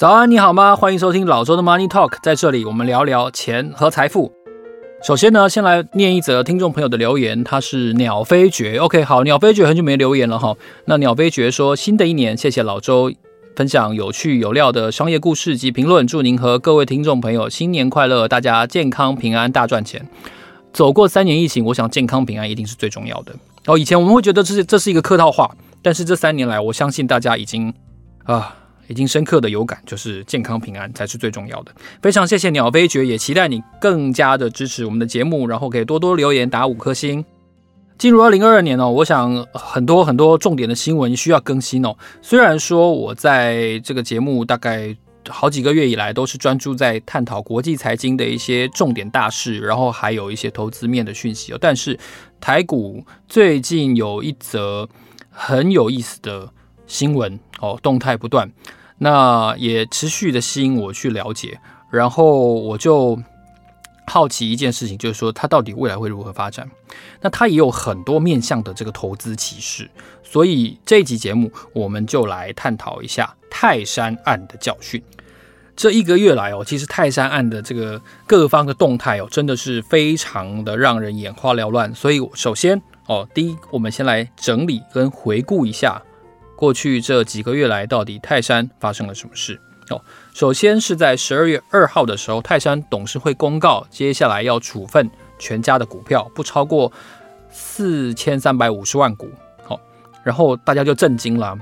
早安，你好吗？欢迎收听老周的 Money Talk，在这里我们聊聊钱和财富。首先呢，先来念一则听众朋友的留言，他是鸟飞绝。OK，好，鸟飞绝很久没留言了哈。那鸟飞绝说，新的一年，谢谢老周分享有趣有料的商业故事及评论，祝您和各位听众朋友新年快乐，大家健康平安，大赚钱。走过三年疫情，我想健康平安一定是最重要的。哦，以前我们会觉得这是这是一个客套话，但是这三年来，我相信大家已经啊。已经深刻的有感，就是健康平安才是最重要的。非常谢谢鸟飞绝，也期待你更加的支持我们的节目，然后可以多多留言打五颗星。进入二零二二年哦，我想很多很多重点的新闻需要更新哦。虽然说我在这个节目大概好几个月以来都是专注在探讨国际财经的一些重点大事，然后还有一些投资面的讯息哦，但是台股最近有一则很有意思的新闻哦，动态不断。那也持续的吸引我去了解，然后我就好奇一件事情，就是说它到底未来会如何发展？那它也有很多面向的这个投资启示，所以这一集节目我们就来探讨一下泰山案的教训。这一个月来哦，其实泰山案的这个各方的动态哦，真的是非常的让人眼花缭乱。所以首先哦，第一，我们先来整理跟回顾一下。过去这几个月来，到底泰山发生了什么事？哦，首先是在十二月二号的时候，泰山董事会公告，接下来要处分全家的股票，不超过四千三百五十万股。好，然后大家就震惊了，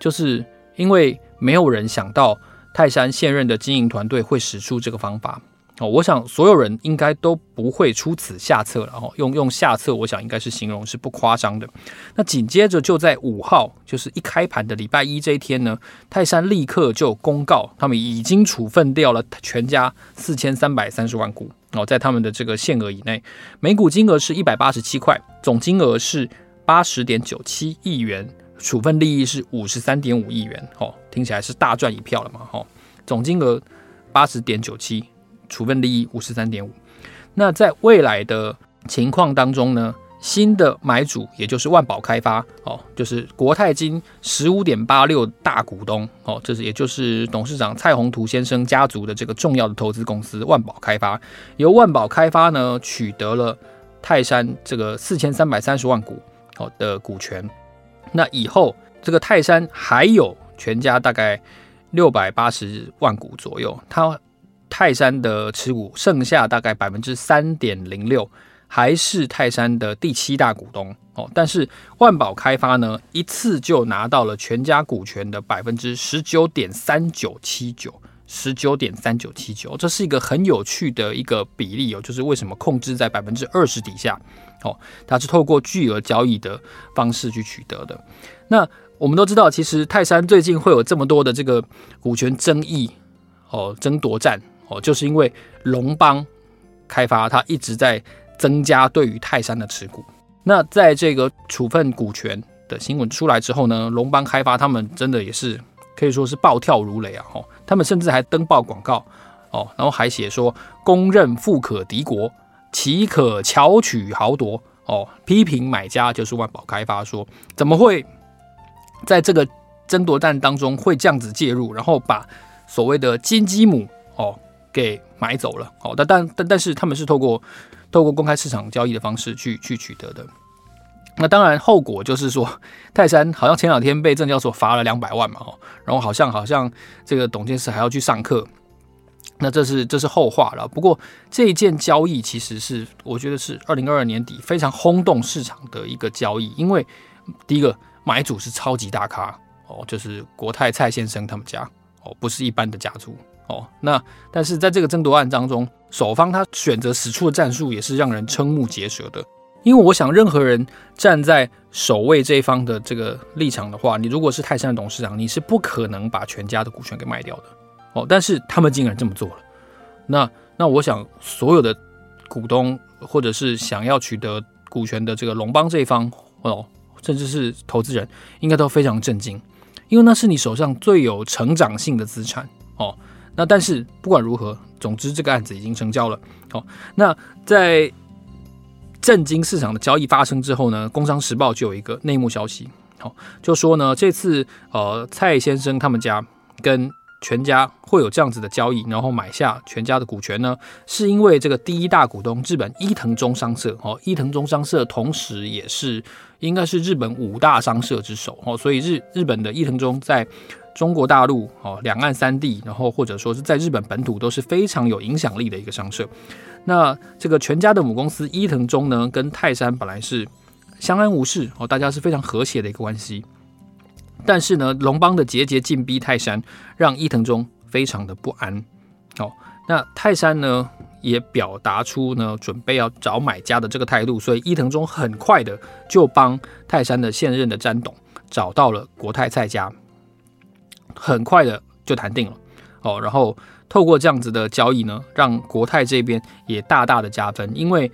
就是因为没有人想到泰山现任的经营团队会使出这个方法。哦，我想所有人应该都不会出此下策了。哦，用用下策，我想应该是形容是不夸张的。那紧接着就在五号，就是一开盘的礼拜一这一天呢，泰山立刻就公告，他们已经处分掉了全家四千三百三十万股。哦，在他们的这个限额以内，每股金额是一百八十七块，总金额是八十点九七亿元，处分利益是五十三点五亿元。哦，听起来是大赚一票了嘛？哦，总金额八十点九七。处分利益五十三点五，那在未来的情况当中呢，新的买主也就是万宝开发哦，就是国泰金十五点八六大股东哦，这是也就是董事长蔡宏图先生家族的这个重要的投资公司万宝开发，由万宝开发呢取得了泰山这个四千三百三十万股哦的股权，那以后这个泰山还有全家大概六百八十万股左右，它。泰山的持股剩下大概百分之三点零六，还是泰山的第七大股东哦。但是万宝开发呢，一次就拿到了全家股权的百分之十九点三九七九，十九点三九七九，这是一个很有趣的一个比例哦。就是为什么控制在百分之二十底下哦？它是透过巨额交易的方式去取得的。那我们都知道，其实泰山最近会有这么多的这个股权争议哦，争夺战。哦，就是因为龙邦开发它一直在增加对于泰山的持股。那在这个处分股权的新闻出来之后呢，龙邦开发他们真的也是可以说是暴跳如雷啊！哦，他们甚至还登报广告哦，然后还写说公认富可敌国，岂可巧取豪夺哦，批评买家就是万宝开发说怎么会在这个争夺战当中会这样子介入，然后把所谓的金鸡母哦。给买走了，好，但但但但是他们是透过透过公开市场交易的方式去去取得的。那当然后果就是说，泰山好像前两天被证交所罚了两百万嘛，哦然后好像好像这个董监事还要去上课。那这是这是后话了。不过这一件交易其实是我觉得是二零二二年底非常轰动市场的一个交易，因为第一个买主是超级大咖哦，就是国泰蔡先生他们家哦，不是一般的家族。哦。那但是在这个争夺案当中，守方他选择使出的战术也是让人瞠目结舌的。因为我想，任何人站在守卫这一方的这个立场的话，你如果是泰山的董事长，你是不可能把全家的股权给卖掉的哦。但是他们竟然这么做了，那那我想，所有的股东或者是想要取得股权的这个龙邦这一方哦，甚至是投资人，应该都非常震惊，因为那是你手上最有成长性的资产哦。那但是不管如何，总之这个案子已经成交了。哦。那在震惊市场的交易发生之后呢，《工商时报》就有一个内幕消息，好，就说呢，这次呃蔡先生他们家跟全家会有这样子的交易，然后买下全家的股权呢，是因为这个第一大股东日本伊藤忠商社。哦，伊藤忠商社同时也是应该是日本五大商社之首。哦，所以日日本的伊藤忠在中国大陆哦两岸三地，然后或者说是在日本本土都是非常有影响力的一个商社。那这个全家的母公司伊藤忠呢，跟泰山本来是相安无事哦，大家是非常和谐的一个关系。但是呢，龙邦的节节进逼泰山，让伊藤忠非常的不安。哦，那泰山呢也表达出呢准备要找买家的这个态度，所以伊藤忠很快的就帮泰山的现任的詹董找到了国泰蔡家，很快的就谈定了。哦，然后。透过这样子的交易呢，让国泰这边也大大的加分，因为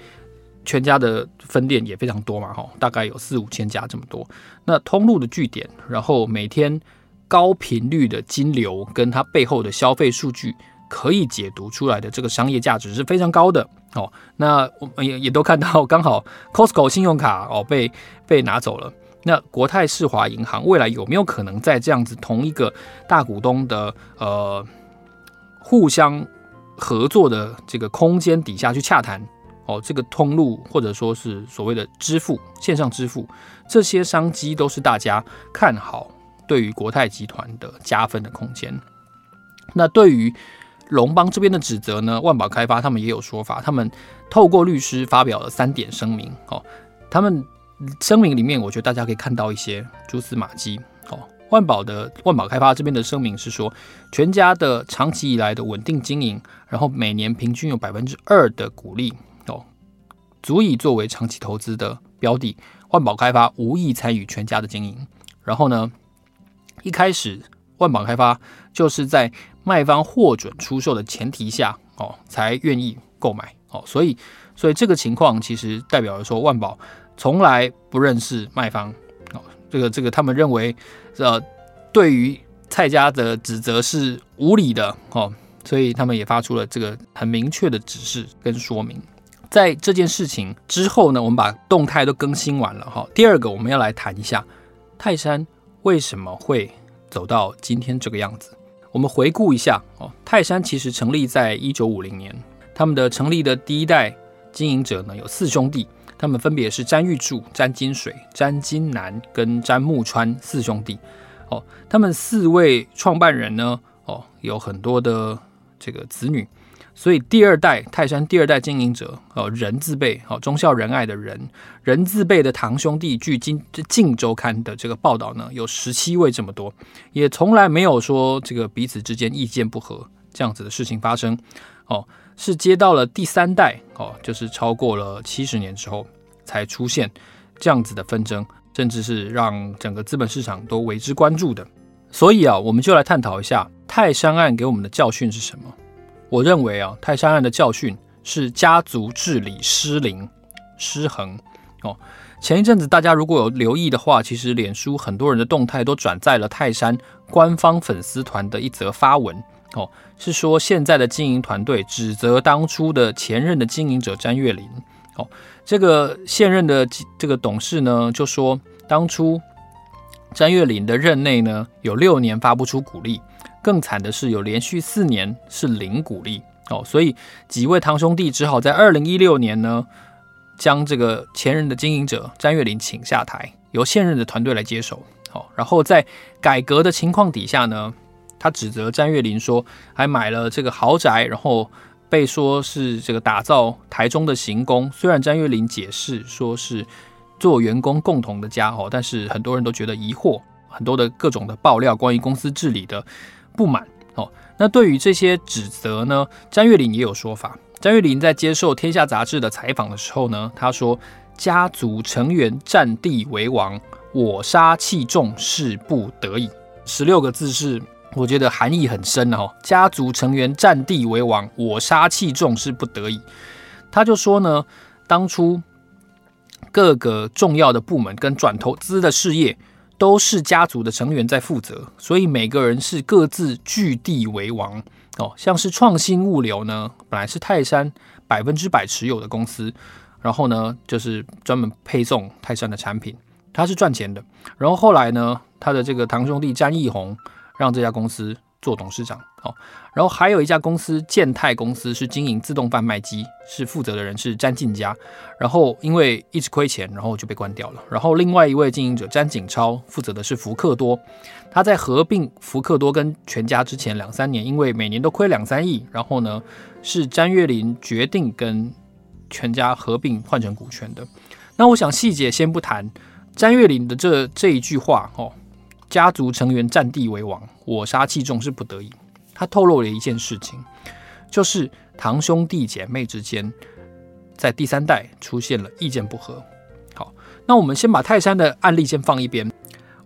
全家的分店也非常多嘛，哈，大概有四五千家这么多。那通路的据点，然后每天高频率的金流，跟它背后的消费数据，可以解读出来的这个商业价值是非常高的哦。那我们也也都看到，刚好 Costco 信用卡哦被被拿走了。那国泰世华银行未来有没有可能在这样子同一个大股东的呃？互相合作的这个空间底下去洽谈哦，这个通路或者说是所谓的支付线上支付，这些商机都是大家看好对于国泰集团的加分的空间。那对于龙邦这边的指责呢，万宝开发他们也有说法，他们透过律师发表了三点声明哦，他们声明里面我觉得大家可以看到一些蛛丝马迹哦。万宝的万宝开发这边的声明是说，全家的长期以来的稳定经营，然后每年平均有百分之二的股利哦，足以作为长期投资的标的。万宝开发无意参与全家的经营。然后呢，一开始万宝开发就是在卖方获准出售的前提下哦，才愿意购买哦，所以所以这个情况其实代表着说，万宝从来不认识卖方。哦这个这个，他们认为，呃，对于蔡家的指责是无理的哦，所以他们也发出了这个很明确的指示跟说明。在这件事情之后呢，我们把动态都更新完了哈。第二个，我们要来谈一下泰山为什么会走到今天这个样子。我们回顾一下哦，泰山其实成立在一九五零年，他们的成立的第一代经营者呢有四兄弟。他们分别是詹玉柱、詹金水、詹金南跟詹木川四兄弟。哦，他们四位创办人呢，哦，有很多的这个子女，所以第二代泰山第二代经营者，哦，仁字辈，哦，忠孝仁爱的仁，仁字辈的堂兄弟，据今《镜周刊》的这个报道呢，有十七位这么多，也从来没有说这个彼此之间意见不合这样子的事情发生。哦。是接到了第三代哦，就是超过了七十年之后才出现这样子的纷争，甚至是让整个资本市场都为之关注的。所以啊，我们就来探讨一下泰山案给我们的教训是什么。我认为啊，泰山案的教训是家族治理失灵失衡哦。前一阵子大家如果有留意的话，其实脸书很多人的动态都转载了泰山官方粉丝团的一则发文。哦，是说现在的经营团队指责当初的前任的经营者詹月林。哦，这个现任的这个董事呢，就说当初詹月林的任内呢，有六年发不出股利，更惨的是有连续四年是零股利。哦，所以几位堂兄弟只好在二零一六年呢，将这个前任的经营者詹月林请下台，由现任的团队来接手。好，然后在改革的情况底下呢。他指责詹月林说，还买了这个豪宅，然后被说是这个打造台中的行宫。虽然詹月林解释说是做员工共同的家哦，但是很多人都觉得疑惑，很多的各种的爆料关于公司治理的不满哦。那对于这些指责呢，詹月林也有说法。詹月林在接受《天下》杂志的采访的时候呢，他说：“家族成员占地为王，我杀气重是不得已。”十六个字是我觉得含义很深哦。家族成员占地为王，我杀气重是不得已。他就说呢，当初各个重要的部门跟转投资的事业都是家族的成员在负责，所以每个人是各自据地为王。哦，像是创新物流呢，本来是泰山百分之百持有的公司，然后呢，就是专门配送泰山的产品，它是赚钱的。然后后来呢，他的这个堂兄弟詹义宏让这家公司做董事长。哦，然后还有一家公司建泰公司是经营自动贩卖机，是负责的人是詹进家。然后因为一直亏钱，然后就被关掉了。然后另外一位经营者詹景超负责的是福克多。他在合并福克多跟全家之前两三年，因为每年都亏两三亿，然后呢，是詹月林决定跟全家合并换成股权的。那我想细节先不谈，詹月林的这这一句话哦，家族成员占地为王，我杀气重是不得已。他透露了一件事情，就是堂兄弟姐妹之间在第三代出现了意见不合。好，那我们先把泰山的案例先放一边。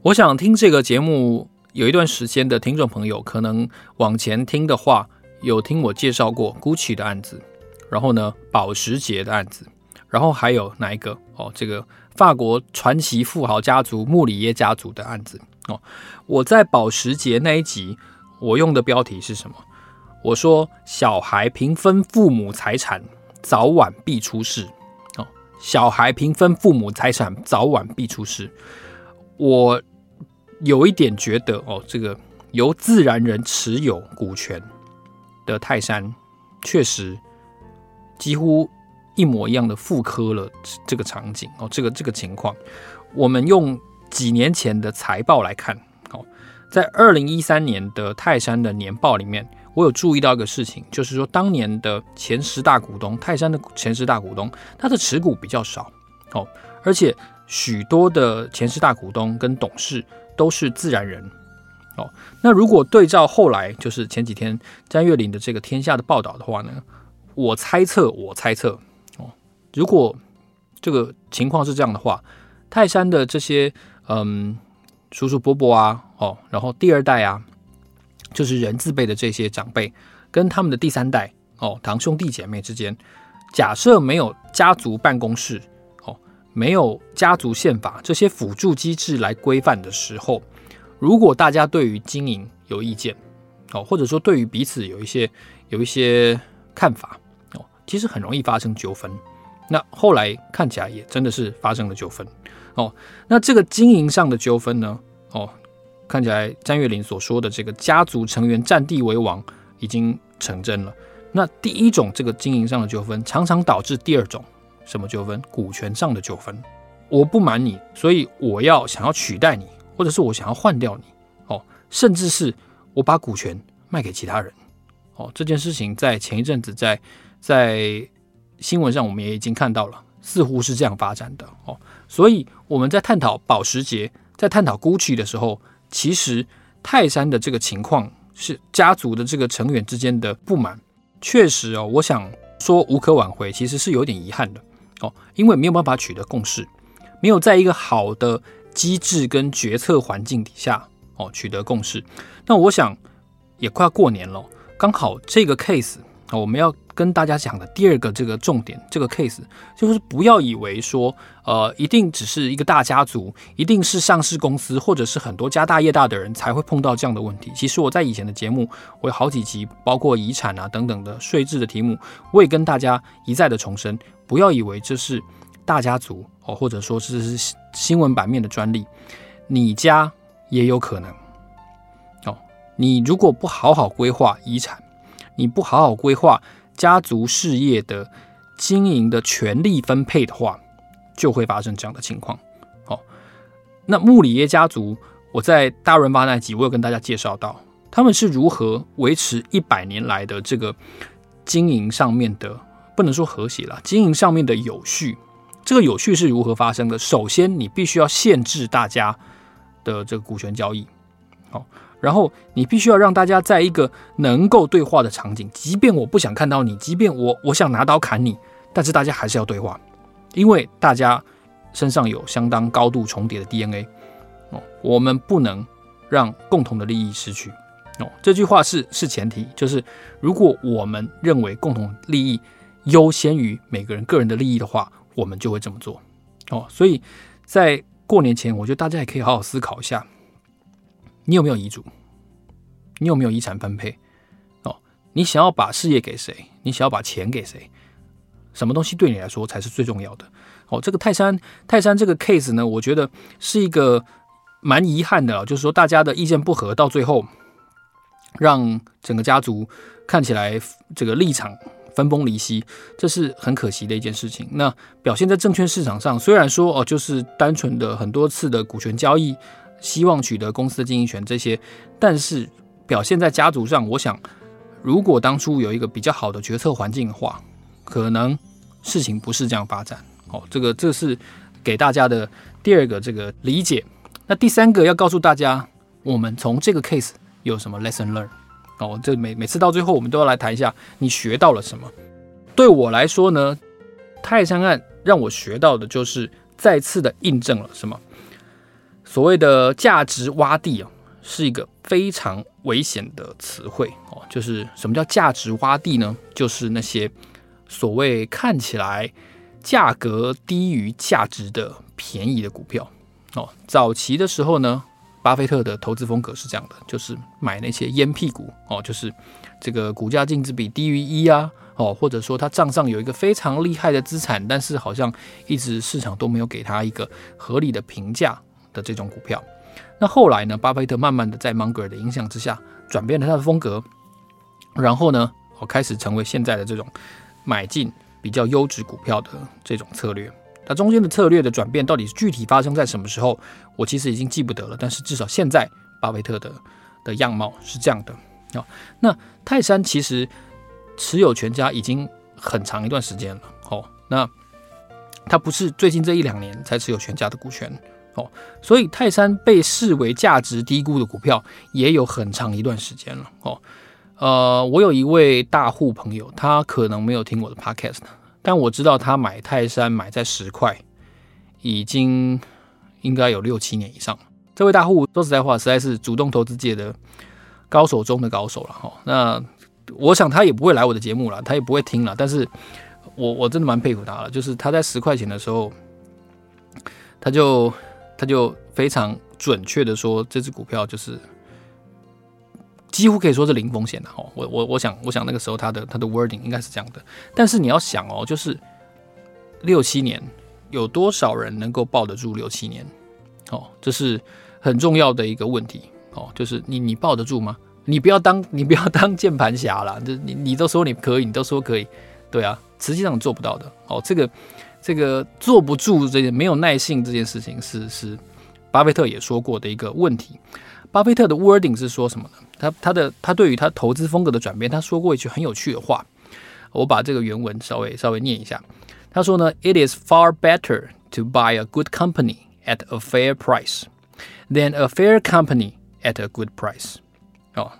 我想听这个节目有一段时间的听众朋友，可能往前听的话，有听我介绍过 Gucci 的案子，然后呢，保时捷的案子，然后还有哪一个？哦，这个法国传奇富豪家族穆里耶家族的案子。哦，我在保时捷那一集。我用的标题是什么？我说小孩平分父母财产，早晚必出事。哦，小孩平分父母财产，早晚必出事。我有一点觉得，哦，这个由自然人持有股权的泰山，确实几乎一模一样的复刻了这个场景。哦，这个这个情况，我们用几年前的财报来看。哦在二零一三年的泰山的年报里面，我有注意到一个事情，就是说当年的前十大股东，泰山的前十大股东，他的持股比较少哦，而且许多的前十大股东跟董事都是自然人哦。那如果对照后来，就是前几天詹月林的这个天下的报道的话呢，我猜测，我猜测哦，如果这个情况是这样的话，泰山的这些嗯。叔叔伯伯啊，哦，然后第二代啊，就是人字辈的这些长辈，跟他们的第三代哦，堂兄弟姐妹之间，假设没有家族办公室哦，没有家族宪法这些辅助机制来规范的时候，如果大家对于经营有意见哦，或者说对于彼此有一些有一些看法哦，其实很容易发生纠纷。那后来看起来也真的是发生了纠纷。哦，那这个经营上的纠纷呢？哦，看起来詹月林所说的这个家族成员占地为王已经成真了。那第一种这个经营上的纠纷，常常导致第二种什么纠纷？股权上的纠纷。我不满你，所以我要想要取代你，或者是我想要换掉你。哦，甚至是我把股权卖给其他人。哦，这件事情在前一阵子在在新闻上我们也已经看到了，似乎是这样发展的。哦。所以我们在探讨保时捷，在探讨 Gucci 的时候，其实泰山的这个情况是家族的这个成员之间的不满，确实哦，我想说无可挽回，其实是有点遗憾的哦，因为没有办法取得共识，没有在一个好的机制跟决策环境底下哦取得共识。那我想也快过年了，刚好这个 case 我们要。跟大家讲的第二个这个重点，这个 case 就是不要以为说，呃，一定只是一个大家族，一定是上市公司或者是很多家大业大的人才会碰到这样的问题。其实我在以前的节目，我有好几集，包括遗产啊等等的税制的题目，我也跟大家一再的重申，不要以为这是大家族哦，或者说这是新闻版面的专利，你家也有可能哦。你如果不好好规划遗产，你不好好规划。家族事业的经营的权力分配的话，就会发生这样的情况。好，那穆里耶家族，我在大润发那集，我有跟大家介绍到，他们是如何维持一百年来的这个经营上面的，不能说和谐了，经营上面的有序。这个有序是如何发生的？首先，你必须要限制大家的这个股权交易。好，然后你必须要让大家在一个能够对话的场景，即便我不想看到你，即便我我想拿刀砍你，但是大家还是要对话，因为大家身上有相当高度重叠的 DNA 哦，我们不能让共同的利益失去哦。这句话是是前提，就是如果我们认为共同利益优先于每个人个人的利益的话，我们就会这么做哦。所以在过年前，我觉得大家也可以好好思考一下。你有没有遗嘱？你有没有遗产分配？哦，你想要把事业给谁？你想要把钱给谁？什么东西对你来说才是最重要的？哦，这个泰山泰山这个 case 呢，我觉得是一个蛮遗憾的，就是说大家的意见不合，到最后让整个家族看起来这个立场分崩离析，这是很可惜的一件事情。那表现在证券市场上，虽然说哦，就是单纯的很多次的股权交易。希望取得公司的经营权这些，但是表现在家族上，我想，如果当初有一个比较好的决策环境的话，可能事情不是这样发展。哦，这个这是给大家的第二个这个理解。那第三个要告诉大家，我们从这个 case 有什么 lesson learn？哦，这每每次到最后，我们都要来谈一下你学到了什么。对我来说呢，泰山案让我学到的就是再次的印证了什么？所谓的价值洼地啊，是一个非常危险的词汇哦。就是什么叫价值洼地呢？就是那些所谓看起来价格低于价值的便宜的股票哦。早期的时候呢，巴菲特的投资风格是这样的，就是买那些烟屁股哦，就是这个股价净值比低于一啊哦，或者说他账上有一个非常厉害的资产，但是好像一直市场都没有给他一个合理的评价。的这种股票，那后来呢？巴菲特慢慢的在芒格的影响之下，转变了他的风格，然后呢，我开始成为现在的这种买进比较优质股票的这种策略。那中间的策略的转变，到底是具体发生在什么时候？我其实已经记不得了。但是至少现在，巴菲特的的样貌是这样的啊。那泰山其实持有全家已经很长一段时间了。哦，那他不是最近这一两年才持有全家的股权。哦，所以泰山被视为价值低估的股票也有很长一段时间了。哦，呃，我有一位大户朋友，他可能没有听我的 podcast，但我知道他买泰山买在十块，已经应该有六七年以上。这位大户说实在话，实在是主动投资界的高手中的高手了。哈，那我想他也不会来我的节目了，他也不会听了。但是我我真的蛮佩服他了，就是他在十块钱的时候，他就。他就非常准确的说，这只股票就是几乎可以说是零风险的哦。我我我想我想那个时候他的他的 wording 应该是这样的。但是你要想哦，就是六七年有多少人能够抱得住六七年？哦，这是很重要的一个问题哦。就是你你抱得住吗？你不要当你不要当键盘侠啦，就你你都说你可以，你都说可以，对啊，实际上做不到的哦。这个。这个坐不住，这件没有耐性这件事情是是巴菲特也说过的一个问题。巴菲特的 wording 是说什么呢？他他的他对于他投资风格的转变，他说过一句很有趣的话。我把这个原文稍微稍微念一下。他说呢：“It is far better to buy a good company at a fair price than a fair company at a good price。”哦，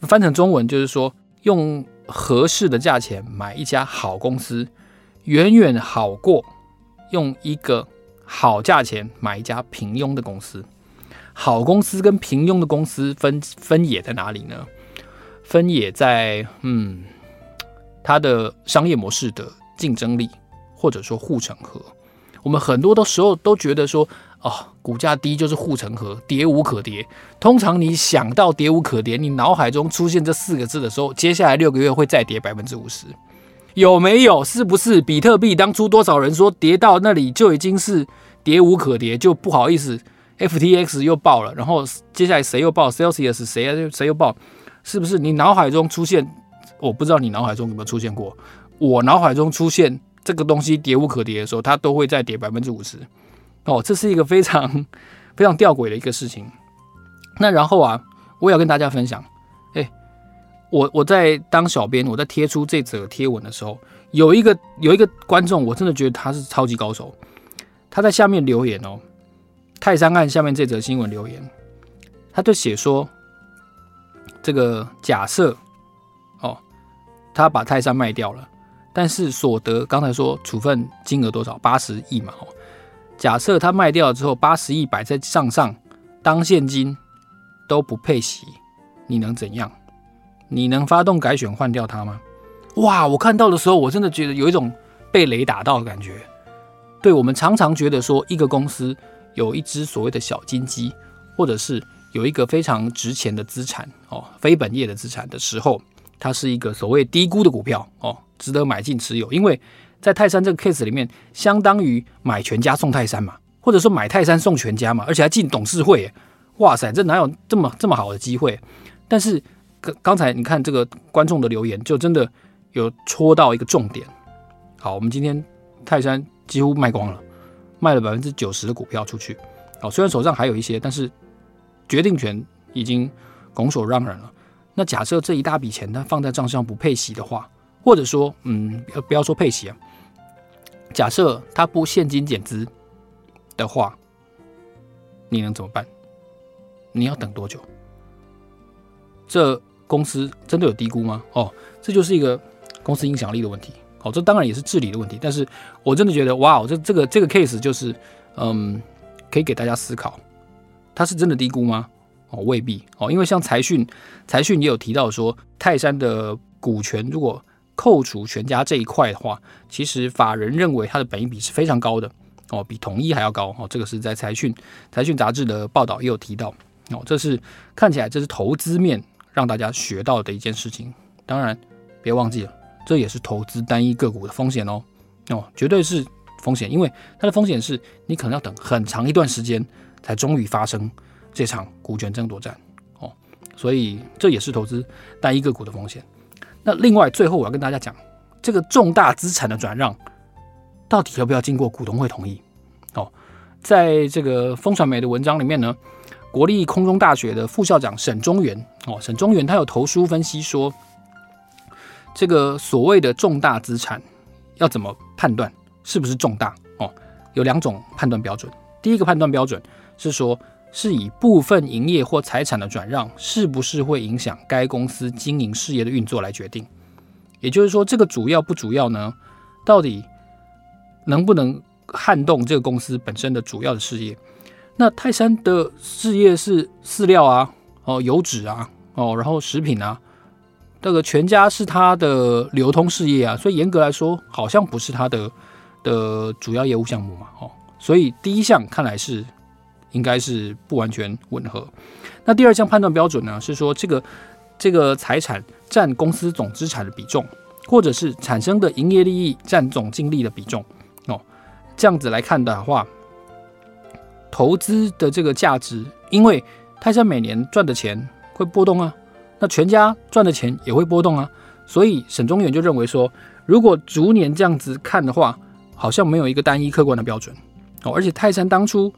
翻成中文就是说，用合适的价钱买一家好公司。远远好过用一个好价钱买一家平庸的公司。好公司跟平庸的公司分分野在哪里呢？分野在嗯，它的商业模式的竞争力，或者说护城河。我们很多的时候都觉得说，哦，股价低就是护城河，跌无可跌。通常你想到跌无可跌，你脑海中出现这四个字的时候，接下来六个月会再跌百分之五十。有没有？是不是比特币当初多少人说跌到那里就已经是跌无可跌，就不好意思，FTX 又爆了，然后接下来谁又爆？Celsius 谁谁又爆？是不是你脑海中出现？我不知道你脑海中有没有出现过。我脑海中出现这个东西跌无可跌的时候，它都会再跌百分之五十。哦，这是一个非常非常吊诡的一个事情。那然后啊，我也要跟大家分享。我我在当小编，我在贴出这则贴文的时候，有一个有一个观众，我真的觉得他是超级高手。他在下面留言哦，泰山案下面这则新闻留言，他就写说，这个假设哦，他把泰山卖掉了，但是所得刚才说处分金额多少？八十亿嘛。哦，假设他卖掉了之后，八十亿摆在账上当现金都不配息，你能怎样？你能发动改选换掉他吗？哇！我看到的时候，我真的觉得有一种被雷打到的感觉。对，我们常常觉得说，一个公司有一只所谓的小金鸡，或者是有一个非常值钱的资产哦，非本业的资产的时候，它是一个所谓低估的股票哦，值得买进持有。因为在泰山这个 case 里面，相当于买全家送泰山嘛，或者说买泰山送全家嘛，而且还进董事会。哇塞，这哪有这么这么好的机会？但是刚刚才你看这个观众的留言，就真的。有戳到一个重点。好，我们今天泰山几乎卖光了，卖了百分之九十的股票出去。好，虽然手上还有一些，但是决定权已经拱手让人了。那假设这一大笔钱它放在账上不配息的话，或者说，嗯，不要说配息啊，假设它不现金减资的话，你能怎么办？你要等多久？这公司真的有低估吗？哦，这就是一个。公司影响力的问题，哦，这当然也是治理的问题。但是我真的觉得，哇，这这个这个 case 就是，嗯，可以给大家思考，它是真的低估吗？哦，未必哦，因为像财讯，财讯也有提到说，泰山的股权如果扣除全家这一块的话，其实法人认为它的本益比是非常高的哦，比统一还要高哦。这个是在财讯财讯杂志的报道也有提到哦，这是看起来这是投资面让大家学到的一件事情。当然，别忘记了。这也是投资单一个股的风险哦，哦，绝对是风险，因为它的风险是你可能要等很长一段时间才终于发生这场股权争夺战哦，所以这也是投资单一个股的风险。那另外，最后我要跟大家讲，这个重大资产的转让到底要不要经过股东会同意？哦，在这个风传媒的文章里面呢，国立空中大学的副校长沈中原哦，沈中原他有投书分析说。这个所谓的重大资产要怎么判断是不是重大哦？有两种判断标准。第一个判断标准是说，是以部分营业或财产的转让是不是会影响该公司经营事业的运作来决定。也就是说，这个主要不主要呢？到底能不能撼动这个公司本身的主要的事业？那泰山的事业是饲料啊，哦，油脂啊，哦，然后食品啊。这个全家是他的流通事业啊，所以严格来说，好像不是他的的主要业务项目嘛，哦，所以第一项看来是应该是不完全吻合。那第二项判断标准呢，是说这个这个财产占公司总资产的比重，或者是产生的营业利益占总净利的比重，哦，这样子来看的话，投资的这个价值，因为泰山每年赚的钱会波动啊。那全家赚的钱也会波动啊，所以沈中原就认为说，如果逐年这样子看的话，好像没有一个单一客观的标准哦。而且泰山当初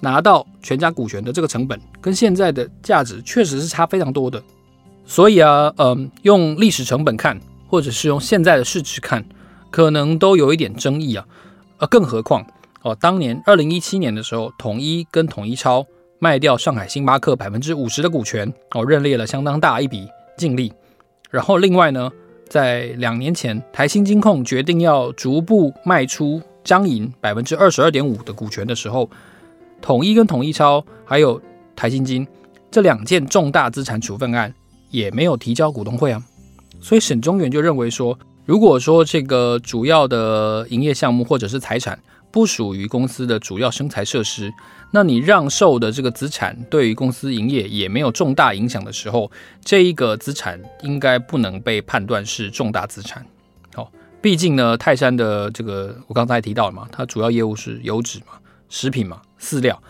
拿到全家股权的这个成本，跟现在的价值确实是差非常多的。所以啊，嗯，用历史成本看，或者是用现在的市值看，可能都有一点争议啊。呃，更何况哦，当年二零一七年的时候，统一跟统一超。卖掉上海星巴克百分之五十的股权，哦，认列了相当大一笔净利。然后另外呢，在两年前，台新金控决定要逐步卖出张银百分之二十二点五的股权的时候，统一跟统一超还有台新金这两件重大资产处分案也没有提交股东会啊。所以沈中原就认为说，如果说这个主要的营业项目或者是财产，不属于公司的主要生财设施，那你让售的这个资产对于公司营业也没有重大影响的时候，这一个资产应该不能被判断是重大资产。好，毕竟呢，泰山的这个我刚才提到了嘛，它主要业务是油脂嘛、食品嘛、饲料，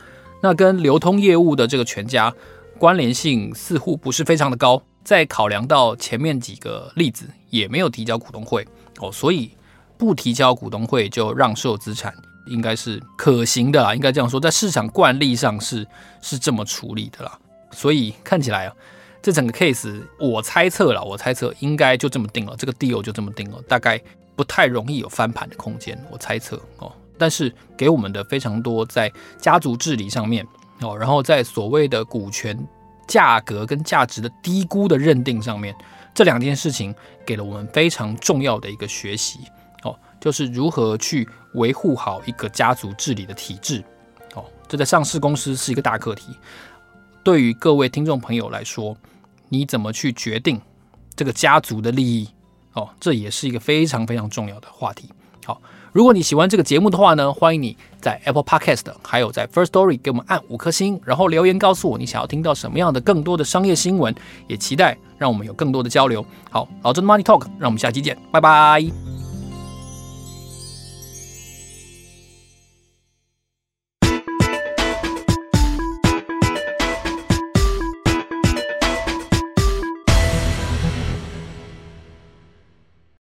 那跟流通业务的这个全家关联性似乎不是非常的高。再考量到前面几个例子也没有提交股东会哦，所以不提交股东会就让售资产。应该是可行的啦，应该这样说，在市场惯例上是是这么处理的啦，所以看起来啊，这整个 case 我猜测了，我猜测应该就这么定了，这个 deal 就这么定了，大概不太容易有翻盘的空间，我猜测哦。但是给我们的非常多在家族治理上面哦，然后在所谓的股权价格跟价值的低估的认定上面，这两件事情给了我们非常重要的一个学习，就是如何去维护好一个家族治理的体制哦，这在上市公司是一个大课题。对于各位听众朋友来说，你怎么去决定这个家族的利益哦，这也是一个非常非常重要的话题。好，如果你喜欢这个节目的话呢，欢迎你在 Apple Podcast 还有在 First Story 给我们按五颗星，然后留言告诉我你想要听到什么样的更多的商业新闻，也期待让我们有更多的交流。好，老周的 Money Talk，让我们下期见，拜拜。